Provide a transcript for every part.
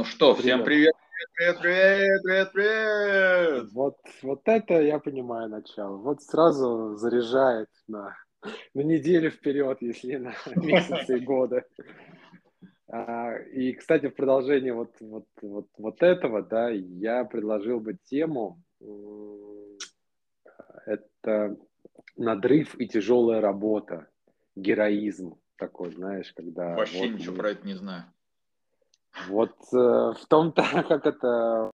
Ну что, всем привет, привет, привет, привет, привет, Вот, вот это я понимаю начало. Вот сразу заряжает на, на неделю вперед, если на месяцы и годы. А, и, кстати, в продолжение вот, вот, вот, вот этого, да, я предложил бы тему, это надрыв и тяжелая работа, героизм такой, знаешь, когда... Вообще вот, ничего про это не знаю. Вот э, в том-то, как это...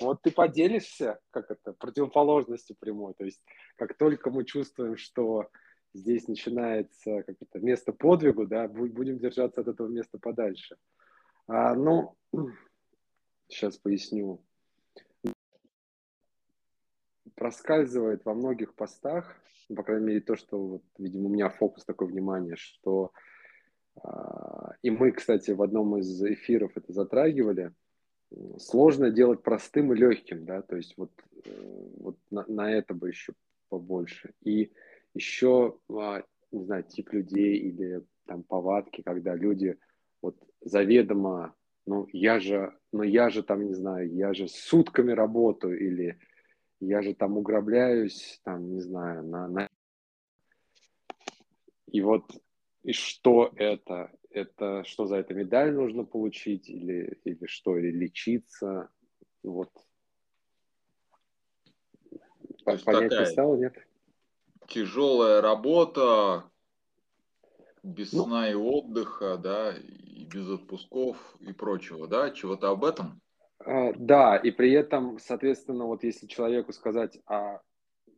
Вот ты поделишься, как это, противоположностью прямой. То есть, как только мы чувствуем, что здесь начинается как это, место подвигу, да, будем держаться от этого места подальше. А, ну, сейчас поясню. Проскальзывает во многих постах, по крайней мере, то, что, вот, видимо, у меня фокус такой внимания, что и мы, кстати, в одном из эфиров это затрагивали. Сложно делать простым и легким, да, то есть вот, э, вот на, на это бы еще побольше. И еще, а, не знаю, тип людей или там повадки, когда люди вот заведомо, ну я же, ну я же там, не знаю, я же сутками работаю или я же там уграбляюсь, там, не знаю, на, на... И вот и что это? Это что за это медаль нужно получить или, или что? Или лечиться? Вот. То не стало, нет? Тяжелая работа, без ну, сна и отдыха, да, и без отпусков и прочего, да? Чего-то об этом? А, да, и при этом, соответственно, вот если человеку сказать, а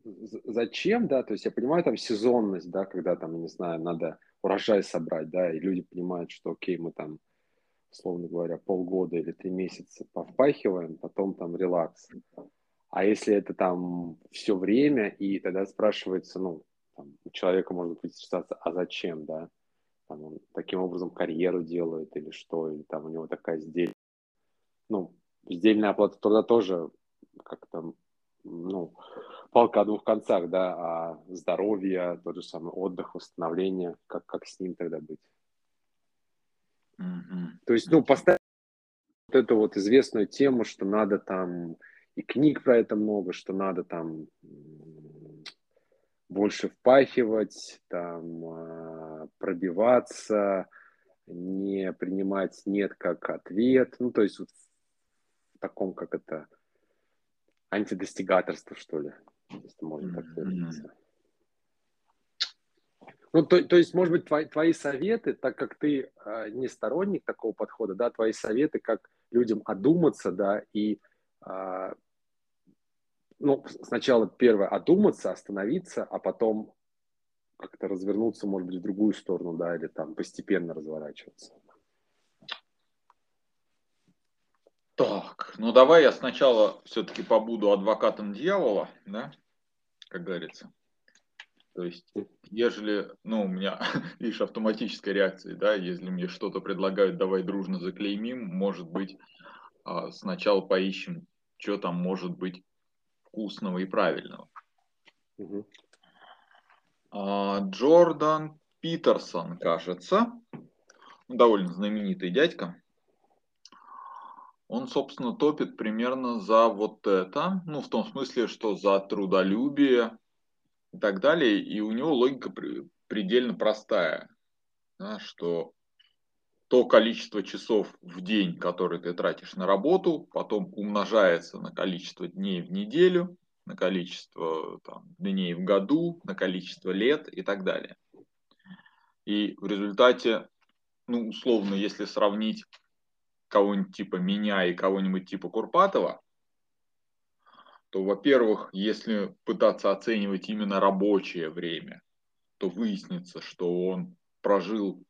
зачем, да, то есть я понимаю там сезонность, да, когда там, не знаю, надо урожай собрать, да, и люди понимают, что окей, мы там, условно говоря, полгода или три месяца повпахиваем, потом там релакс. А если это там все время, и тогда спрашивается, ну, там, у человека может быть ситуация, а зачем, да? Там он таким образом карьеру делает или что, или там у него такая сдель... Ну, сдельная оплата труда тоже как-то, ну, палка о двух концах, да, а здоровье, тот же самый отдых, восстановление, как, как с ним тогда быть? Mm-hmm. То есть, ну, поставить вот эту вот известную тему, что надо там, и книг про это много, что надо там больше впахивать, там а, пробиваться, не принимать нет как ответ, ну, то есть вот в таком, как это, антидостигаторство, что ли если можно так выразиться. Ну, то, то есть, может быть, твои, твои советы, так как ты э, не сторонник такого подхода, да, твои советы, как людям одуматься, да, и, э, ну, сначала первое, одуматься, остановиться, а потом как-то развернуться, может быть, в другую сторону, да, или там постепенно разворачиваться. Так, ну давай я сначала все-таки побуду адвокатом дьявола, да, как говорится. То есть, ежели, ну, у меня, видишь, автоматическая реакция, да, если мне что-то предлагают, давай дружно заклеймим, может быть, а, сначала поищем, что там может быть вкусного и правильного. Угу. Джордан Питерсон, кажется, довольно знаменитый дядька, он, собственно, топит примерно за вот это, ну, в том смысле, что за трудолюбие и так далее. И у него логика предельно простая, да, что то количество часов в день, которые ты тратишь на работу, потом умножается на количество дней в неделю, на количество там, дней в году, на количество лет и так далее. И в результате, ну, условно, если сравнить кого-нибудь типа меня и кого-нибудь типа Курпатова, то, во-первых, если пытаться оценивать именно рабочее время, то выяснится, что он прожил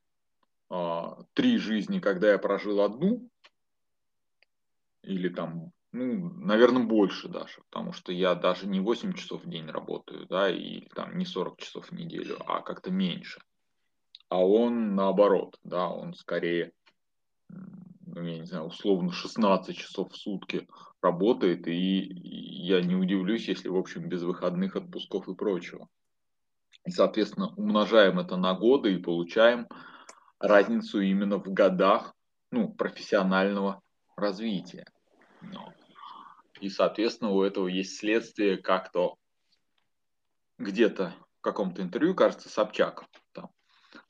а, три жизни, когда я прожил одну, или там, ну, наверное, больше даже, потому что я даже не 8 часов в день работаю, да, и там не 40 часов в неделю, а как-то меньше. А он наоборот, да, он скорее я не знаю, условно 16 часов в сутки работает, и я не удивлюсь, если, в общем, без выходных отпусков и прочего. И, соответственно, умножаем это на годы и получаем разницу именно в годах ну, профессионального развития. Ну, и, соответственно, у этого есть следствие как-то где-то в каком-то интервью, кажется, Собчак, там,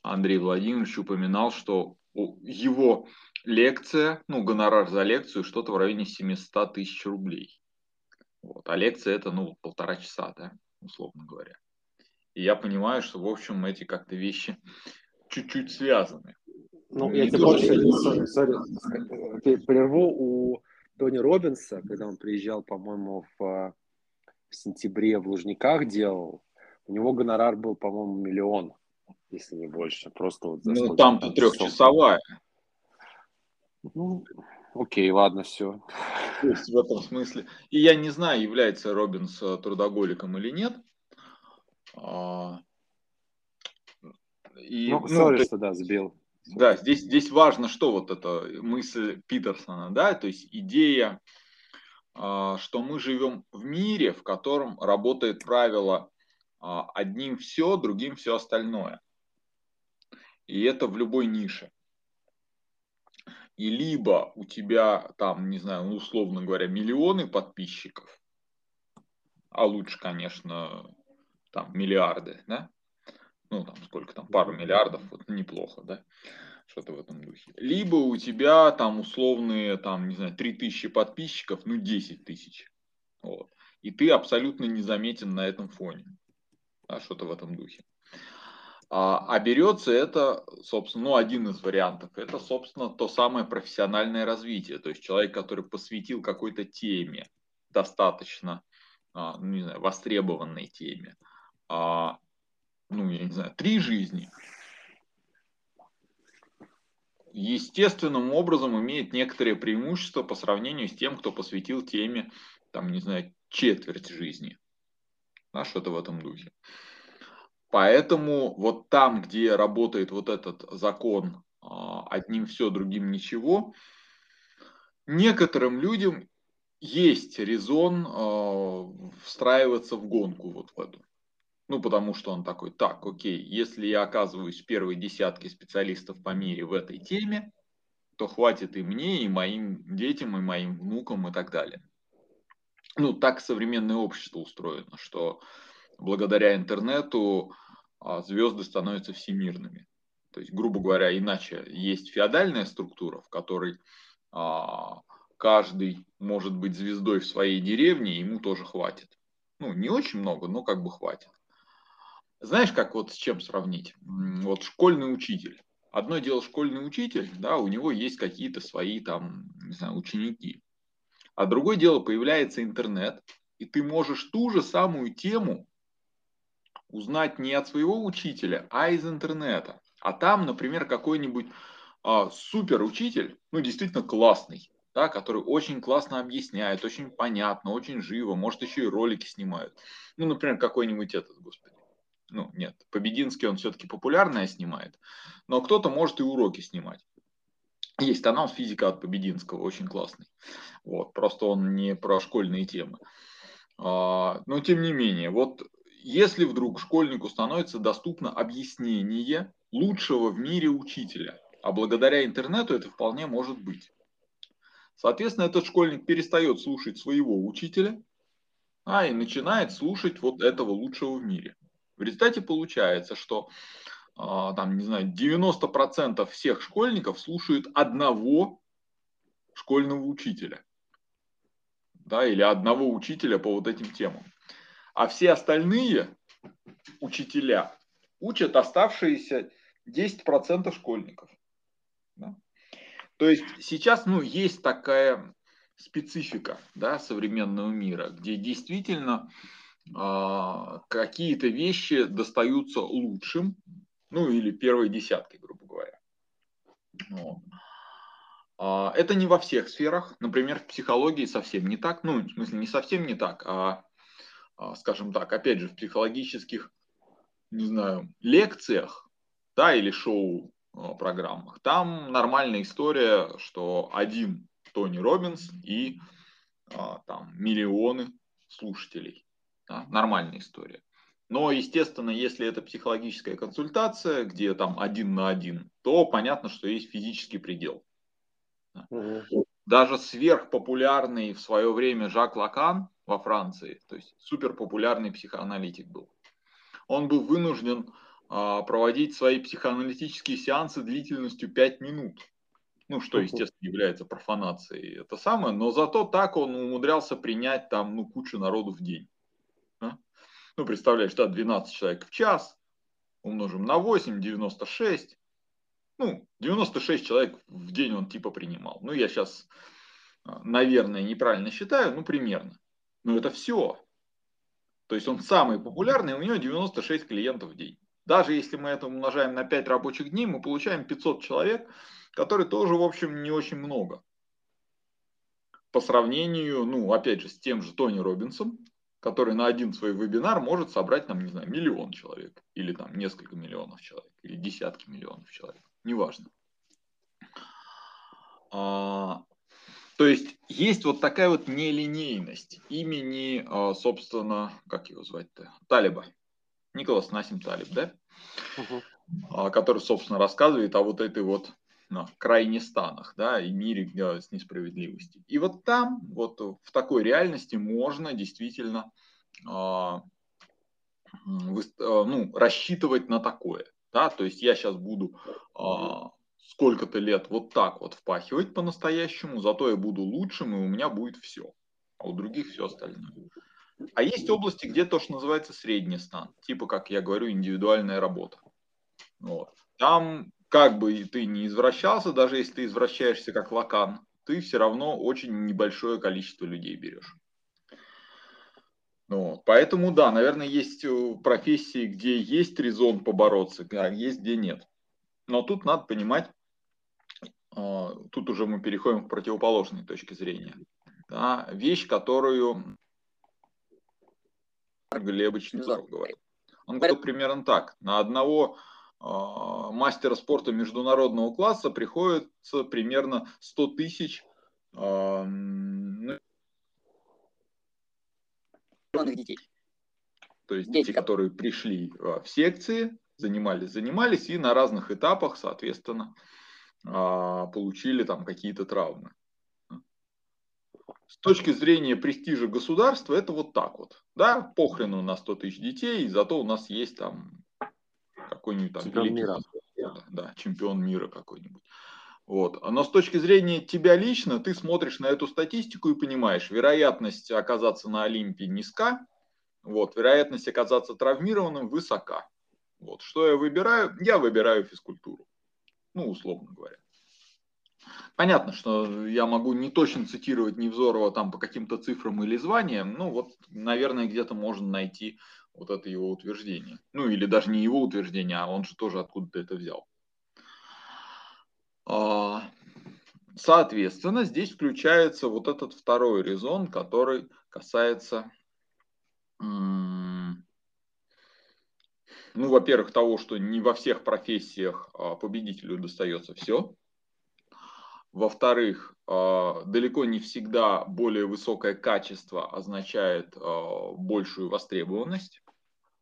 Андрей Владимирович упоминал, что его лекция, ну, гонорар за лекцию что-то в районе 700 тысяч рублей. Вот. А лекция это, ну, полтора часа, да, условно говоря. И я понимаю, что, в общем, эти как-то вещи чуть-чуть связаны. Ну, ну я тебе больше, сори, прерву, у Тони Робинса, когда он приезжал, по-моему, в, в сентябре в Лужниках делал, у него гонорар был, по-моему, миллион, если не больше. Просто вот за ну, там-то трехчасовая. Ну, окей, ладно, все. То есть в этом смысле. И я не знаю, является Робинс э, трудоголиком или нет. А, и, ну, ну ты... что да, сбил. Да, здесь, здесь важно, что вот эта мысль Питерсона, да, то есть идея, а, что мы живем в мире, в котором работает правило а, одним все, другим все остальное. И это в любой нише. И либо у тебя там, не знаю, ну, условно говоря, миллионы подписчиков, а лучше, конечно, там миллиарды, да, ну, там сколько там, пару миллиардов, вот неплохо, да, что-то в этом духе. Либо у тебя там условные, там, не знаю, 3000 подписчиков, ну, 10 тысяч, вот. И ты абсолютно незаметен на этом фоне, да, что-то в этом духе. А, а берется это, собственно, ну, один из вариантов, это, собственно, то самое профессиональное развитие, то есть человек, который посвятил какой-то теме, достаточно, а, ну, не знаю, востребованной теме, а, ну, я не знаю, три жизни, естественным образом имеет некоторые преимущества по сравнению с тем, кто посвятил теме, там, не знаю, четверть жизни. Да, что-то в этом духе. Поэтому вот там, где работает вот этот закон а, одним все, другим ничего, некоторым людям есть резон э, встраиваться в гонку вот в эту. Ну, потому что он такой, так, окей, если я оказываюсь в первой десятке специалистов по мире в этой теме, то хватит и мне, и моим детям, и моим внукам, и так далее. Ну, так современное общество устроено, что благодаря интернету а, звезды становятся всемирными. То есть, грубо говоря, иначе есть феодальная структура, в которой а, каждый может быть звездой в своей деревне, ему тоже хватит. Ну, не очень много, но как бы хватит. Знаешь, как вот с чем сравнить? Вот школьный учитель. Одно дело школьный учитель, да, у него есть какие-то свои там, не знаю, ученики. А другое дело появляется интернет, и ты можешь ту же самую тему узнать не от своего учителя, а из интернета. А там, например, какой-нибудь а, супер учитель, ну действительно классный, да, который очень классно объясняет, очень понятно, очень живо, может еще и ролики снимают. Ну, например, какой-нибудь этот, господи, ну, нет, Побединский он все-таки популярное снимает, но кто-то может и уроки снимать. Есть канал «Физика от Побединского», очень классный. Вот, просто он не про школьные темы. А, но тем не менее, вот если вдруг школьнику становится доступно объяснение лучшего в мире учителя, а благодаря интернету это вполне может быть. Соответственно, этот школьник перестает слушать своего учителя, а и начинает слушать вот этого лучшего в мире. В результате получается, что а, там, не знаю, 90% всех школьников слушают одного школьного учителя. Да, или одного учителя по вот этим темам. А все остальные учителя учат оставшиеся 10% школьников. Да? То есть сейчас ну, есть такая специфика да, современного мира, где действительно а, какие-то вещи достаются лучшим, ну или первой десяткой, грубо говоря. Вот. А, это не во всех сферах. Например, в психологии совсем не так. Ну, в смысле, не совсем не так, а скажем так, опять же, в психологических, не знаю, лекциях, да, или шоу программах. Там нормальная история, что один Тони Робинс и там миллионы слушателей. Да, нормальная история. Но, естественно, если это психологическая консультация, где там один на один, то понятно, что есть физический предел. Да. Даже сверхпопулярный в свое время Жак Лакан во Франции, то есть суперпопулярный психоаналитик был, он был вынужден а, проводить свои психоаналитические сеансы длительностью 5 минут. Ну, что, естественно, является профанацией. Это самое, но зато так он умудрялся принять там, ну, кучу народу в день. Да? Ну, представляешь, да, 12 человек в час, умножим на 8, 96. Ну, 96 человек в день он типа принимал. Ну, я сейчас, а, наверное, неправильно считаю, ну, примерно. Но это все. То есть он самый популярный, у него 96 клиентов в день. Даже если мы это умножаем на 5 рабочих дней, мы получаем 500 человек, которые тоже, в общем, не очень много. По сравнению, ну, опять же, с тем же Тони Робинсом, который на один свой вебинар может собрать, там, не знаю, миллион человек, или там несколько миллионов человек, или десятки миллионов человек, неважно. А, то есть есть вот такая вот нелинейность имени, а, собственно, как его звать-то, Талиба. Николас Насим Талиб, да? Угу. Который, собственно, рассказывает о вот этой вот ну, крайнестанах, да, и мире с несправедливостью. И вот там, вот в такой реальности можно действительно а, ну, рассчитывать на такое. Да? То есть я сейчас буду сколько-то лет вот так вот впахивать по-настоящему, зато я буду лучшим, и у меня будет все. А у других все остальное. А есть области, где то, что называется средний стан, типа, как я говорю, индивидуальная работа. Вот. Там, как бы ты не извращался, даже если ты извращаешься как лакан, ты все равно очень небольшое количество людей берешь. Вот. Поэтому, да, наверное, есть э, профессии, где есть резон побороться, а есть где нет. Но тут надо понимать, а, тут уже мы переходим к противоположной точке зрения. Да, вещь, которую Глебович Низаров говорит. Он говорил примерно так. На одного э, мастера спорта международного класса приходится примерно 100 тысяч э, детей. То есть дети, которые пришли в секции, занимались, занимались и на разных этапах, соответственно, а, получили там какие-то травмы. С точки зрения престижа государства, это вот так вот. Да, похрену на 100 тысяч детей, зато у нас есть там какой-нибудь там чемпион мира. Да, да, чемпион мира какой-нибудь. Вот. Но с точки зрения тебя лично, ты смотришь на эту статистику и понимаешь, вероятность оказаться на Олимпе низка, вот, вероятность оказаться травмированным высока. Вот. Что я выбираю? Я выбираю физкультуру. Ну, условно говоря. Понятно, что я могу не точно цитировать Невзорова там по каким-то цифрам или званиям, ну вот, наверное, где-то можно найти вот это его утверждение. Ну или даже не его утверждение, а он же тоже откуда-то это взял. А, соответственно, здесь включается вот этот второй резон, который касается ну, во-первых, того, что не во всех профессиях а, победителю достается все. Во-вторых, а, далеко не всегда более высокое качество означает большую востребованность.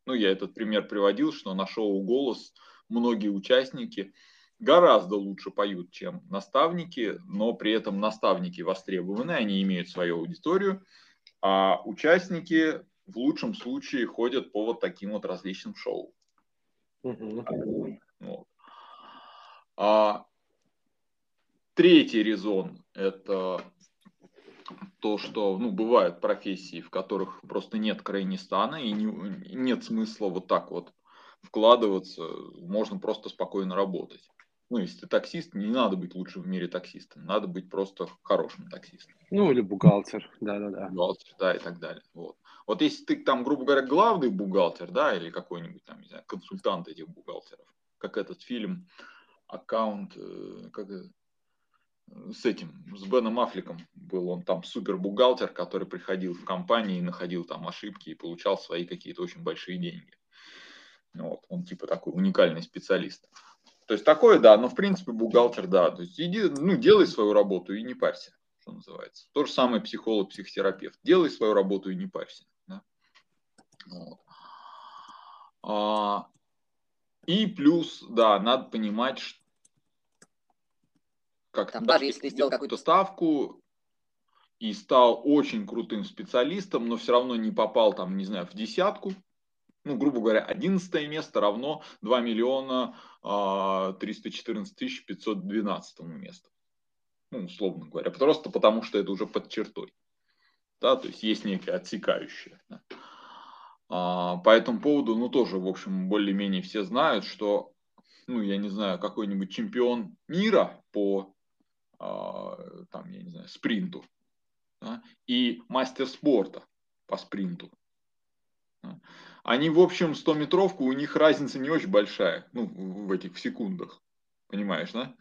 Ну, я этот пример приводил, что на шоу «Голос» многие участники гораздо лучше поют, чем наставники, но при этом наставники востребованы, они имеют свою аудиторию, а участники в лучшем случае ходят по вот таким вот различным шоу. Вот. А третий резон – это то, что ну, бывают профессии, в которых просто нет крайнестана и не, нет смысла вот так вот вкладываться, можно просто спокойно работать. Ну, если ты таксист, не надо быть лучшим в мире таксистом, надо быть просто хорошим таксистом. Ну, или бухгалтер, да-да-да. Бухгалтер, да, и так далее. Вот. Вот если ты там, грубо говоря, главный бухгалтер, да, или какой-нибудь там, не знаю, консультант этих бухгалтеров, как этот фильм аккаунт, э, как с этим, с Беном Аффлеком был он там супер бухгалтер, который приходил в компании находил там ошибки и получал свои какие-то очень большие деньги. Вот, он типа такой уникальный специалист. То есть такое, да, но в принципе бухгалтер, да. То есть иди, ну, делай свою работу и не парься, что называется. То же самое психолог, психотерапевт. Делай свою работу и не парься. Вот. А, и плюс, да, надо понимать, что как там, даже если ты сделал какую-то ставку и стал очень крутым специалистом, но все равно не попал там, не знаю, в десятку, ну, грубо говоря, 11 место равно 2 миллиона 314 тысяч 512 месту. Ну, условно говоря, просто потому что это уже под чертой. Да, то есть есть некое отсекающее. Да. А, по этому поводу, ну, тоже, в общем, более-менее все знают, что, ну, я не знаю, какой-нибудь чемпион мира по, а, там, я не знаю, спринту да, и мастер спорта по спринту. Да, они, в общем, 100-метровку, у них разница не очень большая, ну, в этих в секундах, понимаешь, да?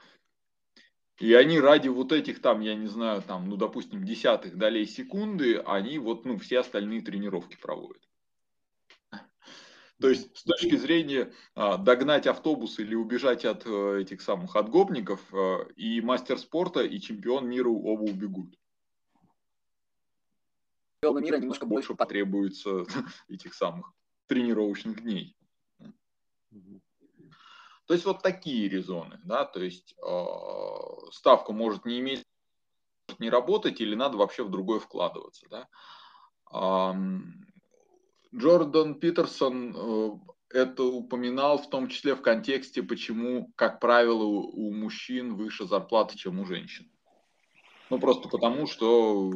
И они ради вот этих там, я не знаю, там, ну, допустим, десятых долей секунды, они вот, ну, все остальные тренировки проводят. То есть с точки зрения а, догнать автобус или убежать от а, этих самых отгопников, а, и мастер спорта, и чемпион мира оба убегут. Чемпиону мира немножко больше потребуется этих самых тренировочных дней. То есть вот такие резоны, да, то есть э, ставка может не иметь, не работать или надо вообще в другое вкладываться, да. Джордан Питерсон э, это упоминал в том числе в контексте, почему, как правило, у мужчин выше зарплата, чем у женщин. Ну, просто потому, что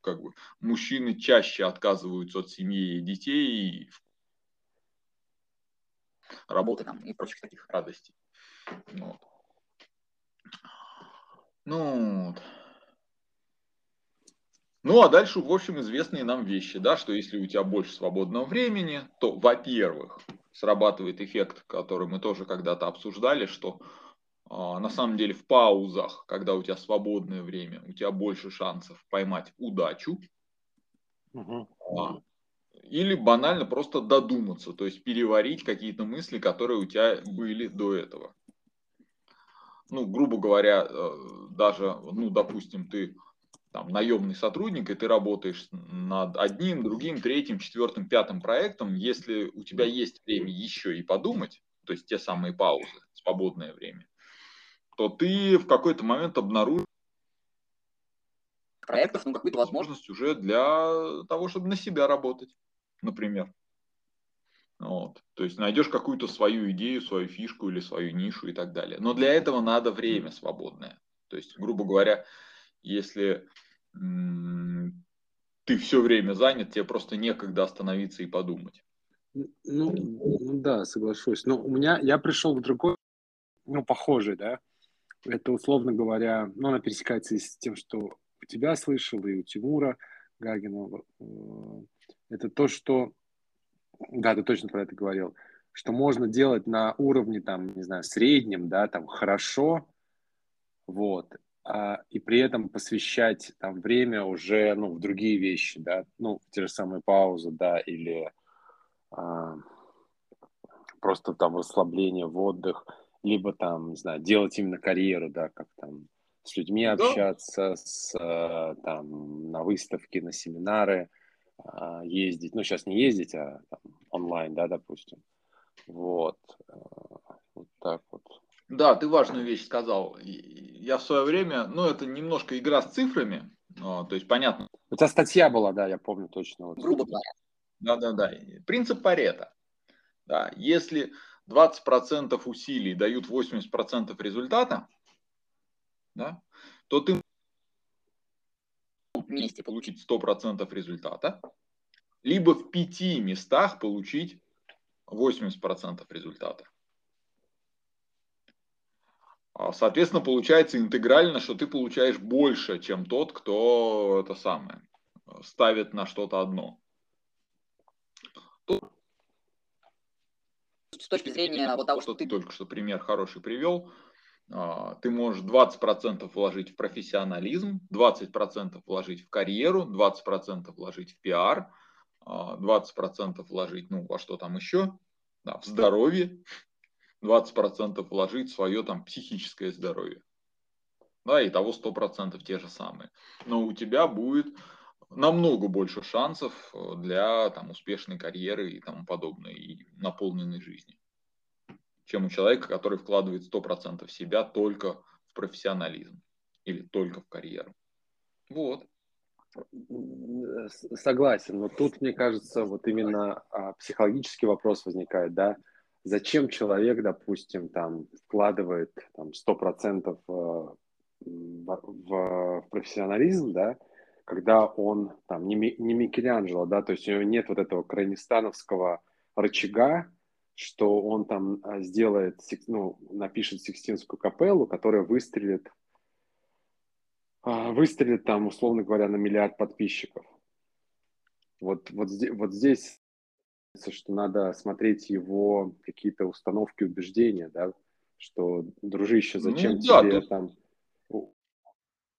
как бы, мужчины чаще отказываются от семьи и детей, работы там, и прочих таких радостей. Вот. Ну, вот. Ну, а дальше, в общем, известные нам вещи, да, что если у тебя больше свободного времени, то, во-первых, срабатывает эффект, который мы тоже когда-то обсуждали, что на самом деле в паузах, когда у тебя свободное время, у тебя больше шансов поймать удачу. Угу. А, или банально просто додуматься, то есть переварить какие-то мысли, которые у тебя были до этого. Ну, грубо говоря, э, даже, ну, допустим, ты там, наемный сотрудник, и ты работаешь над одним, другим, третьим, четвертым, пятым проектом, если у тебя есть время еще и подумать, то есть те самые паузы, свободное время, то ты в какой-то момент обнаружишь проектов, ну, какую-то возможность уже для того, чтобы на себя работать, например. Вот. То есть найдешь какую-то свою идею, свою фишку или свою нишу и так далее. Но для этого надо время свободное. То есть, грубо говоря, если ты все время занят, тебе просто некогда остановиться и подумать. Ну, ну да, соглашусь. Но у меня, я пришел к другой, ну, похожей, да. Это, условно говоря, ну, она пересекается с тем, что у тебя слышал, и у Тимура Гагина. Э, это то, что, да, ты точно про это говорил, что можно делать на уровне, там, не знаю, среднем, да, там, хорошо, вот, а, и при этом посвящать там время уже ну, в другие вещи, да, ну, те же самые паузы, да, или а, просто там расслабление в отдых, либо там, не знаю, делать именно карьеру, да, как там с людьми общаться, с, там, на выставки, на семинары а, ездить, ну, сейчас не ездить, а там, онлайн, да, допустим, вот, а, вот так вот. Да, ты важную вещь сказал. Я в свое время, ну, это немножко игра с цифрами, то есть понятно. У тебя статья была, да, я помню точно. Вот. Грубо говоря. Да, да, да. Принцип Парета. Да, если 20% усилий дают 80% результата, да, то ты вместе получить 100% результата, либо в пяти местах получить 80% результата. А, соответственно, получается интегрально, что ты получаешь больше, чем тот, кто это самое ставит на что-то одно. С точки зрения вот того, что ты только что пример хороший привел, а, ты можешь 20% вложить в профессионализм, 20% вложить в карьеру, 20% вложить в пиар, 20% а, вложить ну, во что там еще, да, в здоровье, 20% вложить в свое там психическое здоровье. Да, и того 100% те же самые. Но у тебя будет намного больше шансов э, для там, успешной карьеры и тому подобное, и наполненной жизни, чем у человека, который вкладывает 100% себя только в профессионализм или только в карьеру. Вот. Согласен, но тут, мне кажется, вот именно а, психологический вопрос возникает, да, зачем человек, допустим, там вкладывает там, 100% в, в, в профессионализм, да, когда он там не, не Микеланджело, да, то есть у него нет вот этого крайнестановского рычага, что он там а, сделает, ну, напишет Сикстинскую капеллу, которая выстрелит а, выстрелит там, условно говоря, на миллиард подписчиков. Вот, вот, здесь, вот здесь, что надо смотреть его какие-то установки, убеждения, да, что, дружище, зачем ну, да, тебе тут... там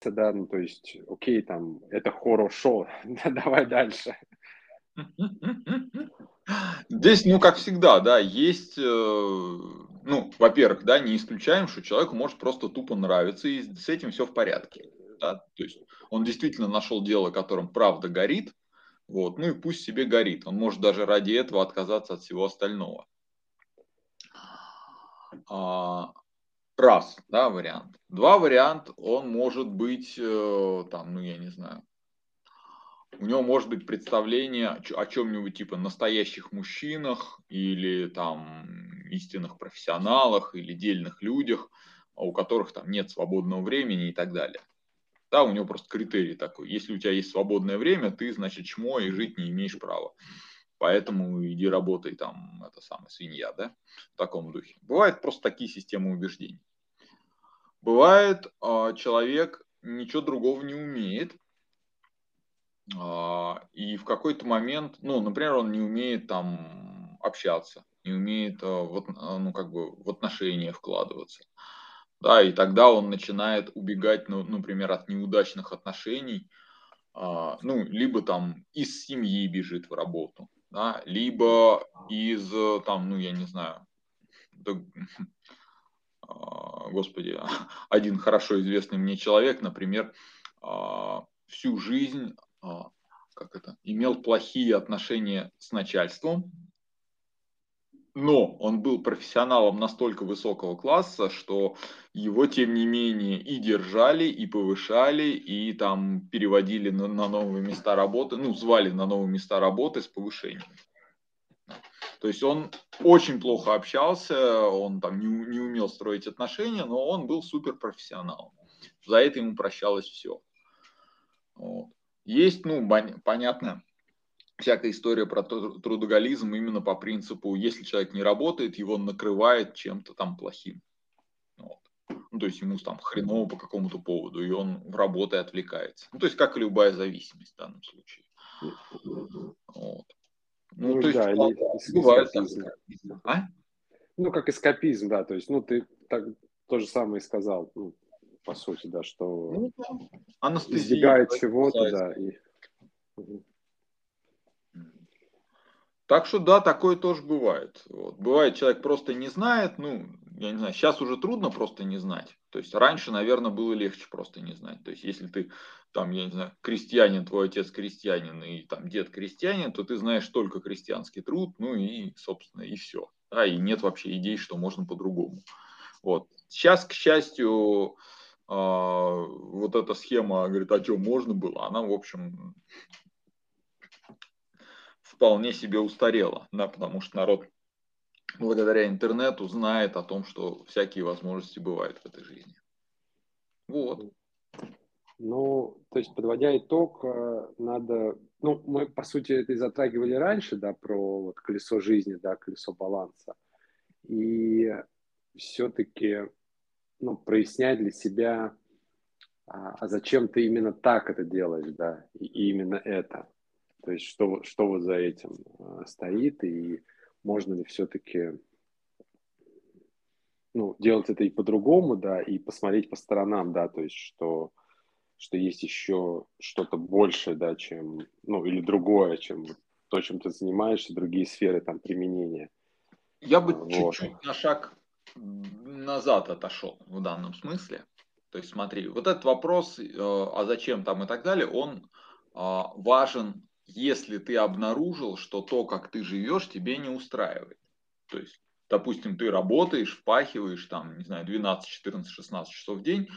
да, ну, то есть, окей, там, это хорошо, давай дальше. Здесь, ну, как всегда, да, есть, э, ну, во-первых, да, не исключаем, что человеку может просто тупо нравиться, и с этим все в порядке. Да? То есть он действительно нашел дело, которым правда горит, вот, ну и пусть себе горит. Он может даже ради этого отказаться от всего остального. А, раз, да, вариант. Два варианта, он может быть, э, там, ну я не знаю, у него может быть представление о чем-нибудь типа настоящих мужчинах или там истинных профессионалах или дельных людях, у которых там нет свободного времени и так далее. Да, у него просто критерий такой. Если у тебя есть свободное время, ты, значит, чмо и жить не имеешь права. Поэтому иди работай там, это самая свинья, да, в таком духе. Бывают просто такие системы убеждений. Бывает, а, человек ничего другого не умеет, а, и в какой-то момент, ну, например, он не умеет там общаться, не умеет а, вот, ну, как бы в отношения вкладываться да, и тогда он начинает убегать, ну, например, от неудачных отношений, ну, либо там из семьи бежит в работу, да, либо из, там, ну, я не знаю, а, господи, один хорошо известный мне человек, например, а, всю жизнь, а, как это, имел плохие отношения с начальством, но он был профессионалом настолько высокого класса, что его, тем не менее, и держали, и повышали, и там переводили на, на новые места работы, ну, звали на новые места работы с повышением. То есть он очень плохо общался, он там не, не умел строить отношения, но он был суперпрофессионалом. За это ему прощалось все. Вот. Есть, ну, понятно, всякая история про трудоголизм именно по принципу, если человек не работает, его накрывает чем-то там плохим. Вот. Ну, то есть ему там хреново по какому-то поводу, и он в работе отвлекается. Ну, то есть как и любая зависимость в данном случае. Вот. Ну, ну то да, есть, или бывает так. А? Ну, как эскапизм, да, то есть, ну, ты так, то же самое и сказал, ну, по сути, да, что ну, да. избегает чего-то, да, и... Так что да, такое тоже бывает. Вот. Бывает, человек просто не знает, ну, я не знаю, сейчас уже трудно просто не знать. То есть раньше, наверное, было легче просто не знать. То есть если ты там, я не знаю, крестьянин, твой отец крестьянин и там дед крестьянин, то ты знаешь только крестьянский труд, ну и, собственно, и все. Да, и нет вообще идей, что можно по-другому. Вот. Сейчас, к счастью, а, вот эта схема, говорит, а что можно было, она, в общем, вполне себе устарела, да, потому что народ благодаря интернету знает о том, что всякие возможности бывают в этой жизни. Вот. Ну, то есть, подводя итог, э, надо, ну, мы, по сути, это и затрагивали раньше, да, про вот колесо жизни, да, колесо баланса. И все-таки, ну, прояснять для себя, а, а зачем ты именно так это делаешь, да, и именно это. То есть что, что вот за этим э, стоит, и можно ли все-таки ну, делать это и по-другому, да, и посмотреть по сторонам, да, то есть что, что есть еще что-то большее, да, чем, ну, или другое, чем то, чем ты занимаешься, другие сферы там применения. Я бы вот. чуть-чуть на шаг назад отошел в данном смысле. То есть смотри, вот этот вопрос, э, а зачем там и так далее, он а, важен если ты обнаружил, что то, как ты живешь, тебе не устраивает. То есть допустим, ты работаешь, впахиваешь, там, не знаю, 12, 14, 16 часов в день,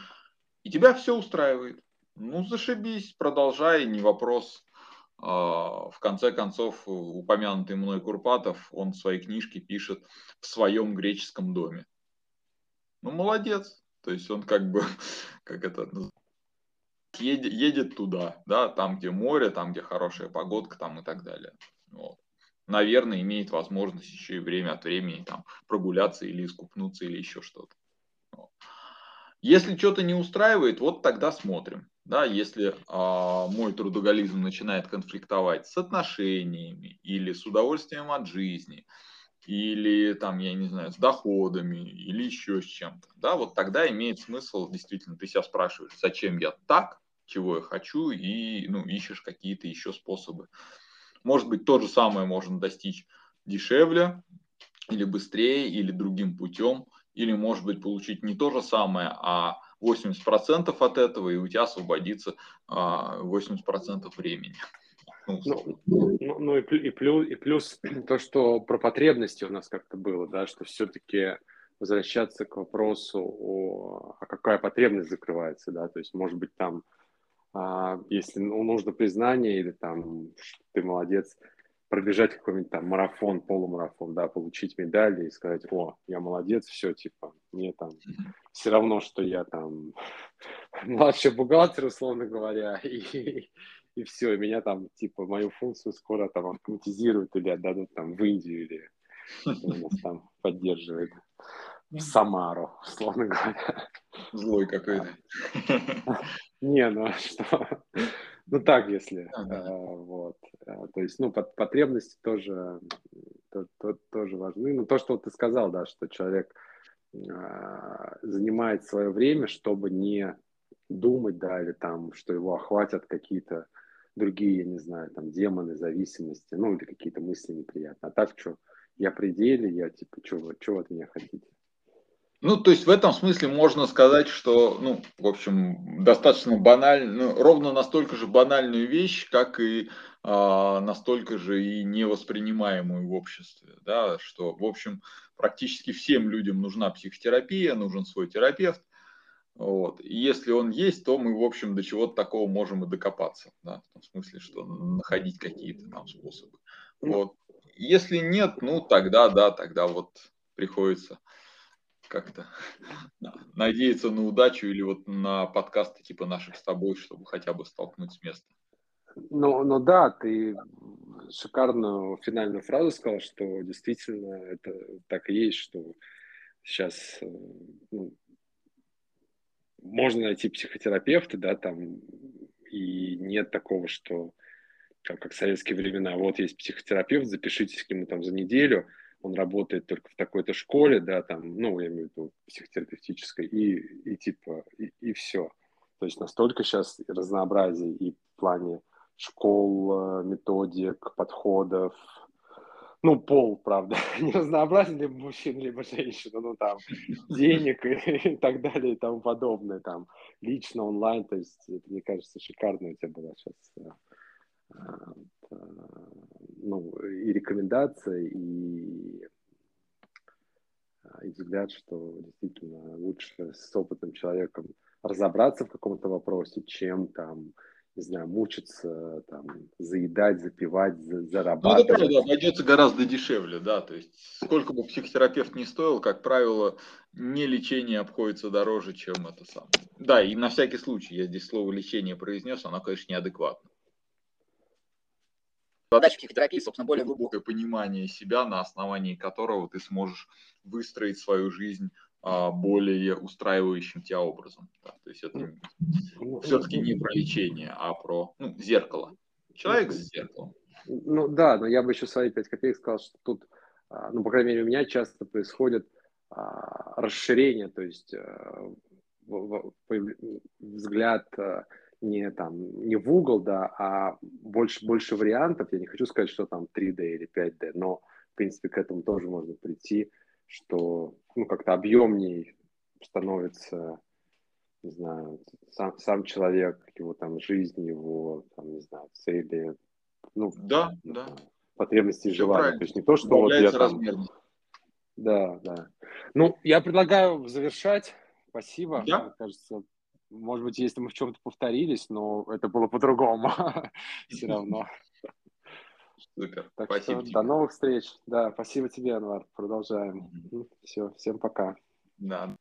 и тебя все устраивает. Ну, зашибись, продолжай, не вопрос. А, в конце концов, упомянутый мной Курпатов, он в своей книжке пишет в своем греческом доме. Ну, молодец. То есть он как бы, как это, едет, едет туда, да, там, где море, там, где хорошая погодка, там и так далее. Вот. Наверное, имеет возможность еще и время от времени там прогуляться или искупнуться или еще что-то. Вот. Если что-то не устраивает, вот тогда смотрим. Да, если а, мой трудоголизм начинает конфликтовать с отношениями или с удовольствием от жизни, или там, я не знаю, с доходами, или еще с чем-то, да, вот тогда имеет смысл, действительно, ты себя спрашиваешь, зачем я так, чего я хочу, и, ну, ищешь какие-то еще способы. Может быть, то же самое можно достичь дешевле, или быстрее, или другим путем, или, может быть, получить не то же самое, а 80% от этого, и у тебя освободится 80% а, времени. Ну, ну, ну, и, и, плюс, и плюс то, что про потребности у нас как-то было, да, что все-таки возвращаться к вопросу, о, а какая потребность закрывается, да, то есть, может быть, там, а, если ну, нужно признание или там, ты молодец, пробежать какой-нибудь там марафон, полумарафон, да, получить медаль и сказать, о, я молодец, все, типа, мне там все равно, что я там младший бухгалтер, условно говоря, и, и все, и меня там, типа, мою функцию скоро там автоматизируют или отдадут там в Индию, или нас там поддерживает в Самару, условно говоря. Злой какой-то. Не, ну а что? Ну так, если. А, вот. А, то есть, ну, потребности тоже, то, то, тоже важны. Ну, то, что ты сказал, да, что человек занимает свое время, чтобы не думать, да, или там, что его охватят какие-то другие, я не знаю, там, демоны, зависимости, ну, или какие-то мысли неприятные. А так, что, я пределе, я, типа, что вы от меня хотите? Ну, то есть в этом смысле можно сказать, что, ну, в общем, достаточно банально, ну, ровно настолько же банальную вещь, как и а, настолько же и невоспринимаемую в обществе, да, что, в общем, практически всем людям нужна психотерапия, нужен свой терапевт, вот. И если он есть, то мы, в общем, до чего-то такого можем и докопаться, да, в том смысле, что находить какие-то там способы. Ну вот. Если нет, ну, тогда, да, тогда вот приходится как-то надеяться на удачу или вот на подкасты типа наших с тобой, чтобы хотя бы столкнуть с места. Ну, ну да, ты шикарную финальную фразу сказал, что действительно это так и есть, что сейчас э, ну, можно найти психотерапевта, да, там, и нет такого, что как, как в советские времена, вот есть психотерапевт, запишитесь к нему там за неделю, он работает только в такой-то школе, да, там, ну, я имею в виду психотерапевтической, и, и типа, и, и все. То есть настолько сейчас разнообразие и в плане школ, методик, подходов, ну, пол, правда, не разнообразен либо мужчина, либо женщина, ну, там, денег и, и так далее и тому подобное, там, лично, онлайн, то есть, это, мне кажется, шикарно у тебя была сейчас ну, и рекомендация, и, и взгляд, что действительно лучше с опытным человеком разобраться в каком-то вопросе, чем там, не знаю, мучиться, там, заедать, запивать, зарабатывать. Ну, это правда, обойдется гораздо дешевле, да, то есть сколько бы психотерапевт ни стоил, как правило, не лечение обходится дороже, чем это самое. Да, и на всякий случай, я здесь слово лечение произнес, оно, конечно, неадекватно. Задача психотерапии, собственно, более глубокое понимание себя, на основании которого ты сможешь выстроить свою жизнь более устраивающим тебя образом. Да? То есть это ну, ну, все-таки не про лечение, а про ну, зеркало. Человек с зеркалом. Ну да, но я бы еще свои 5 копеек сказал, что тут, а, ну, по крайней мере, у меня часто происходит а, расширение, то есть взгляд не там не в угол, да, а больше, больше вариантов. Я не хочу сказать, что там 3D или 5D, но в принципе к этому тоже можно прийти, что ну, как-то объемнее становится, не знаю, сам, сам человек, его там жизнь, его там, не знаю, цели, ну, да, да. потребности и желания. То есть не то, что вот я там... Да, да. Ну, я предлагаю завершать. Спасибо. Да. Мне кажется, может быть, если мы в чем-то повторились, но это было по-другому все равно. Супер. Так спасибо что тебе. до новых встреч. Да, спасибо тебе, Анвар. Продолжаем. Все, всем пока. Да.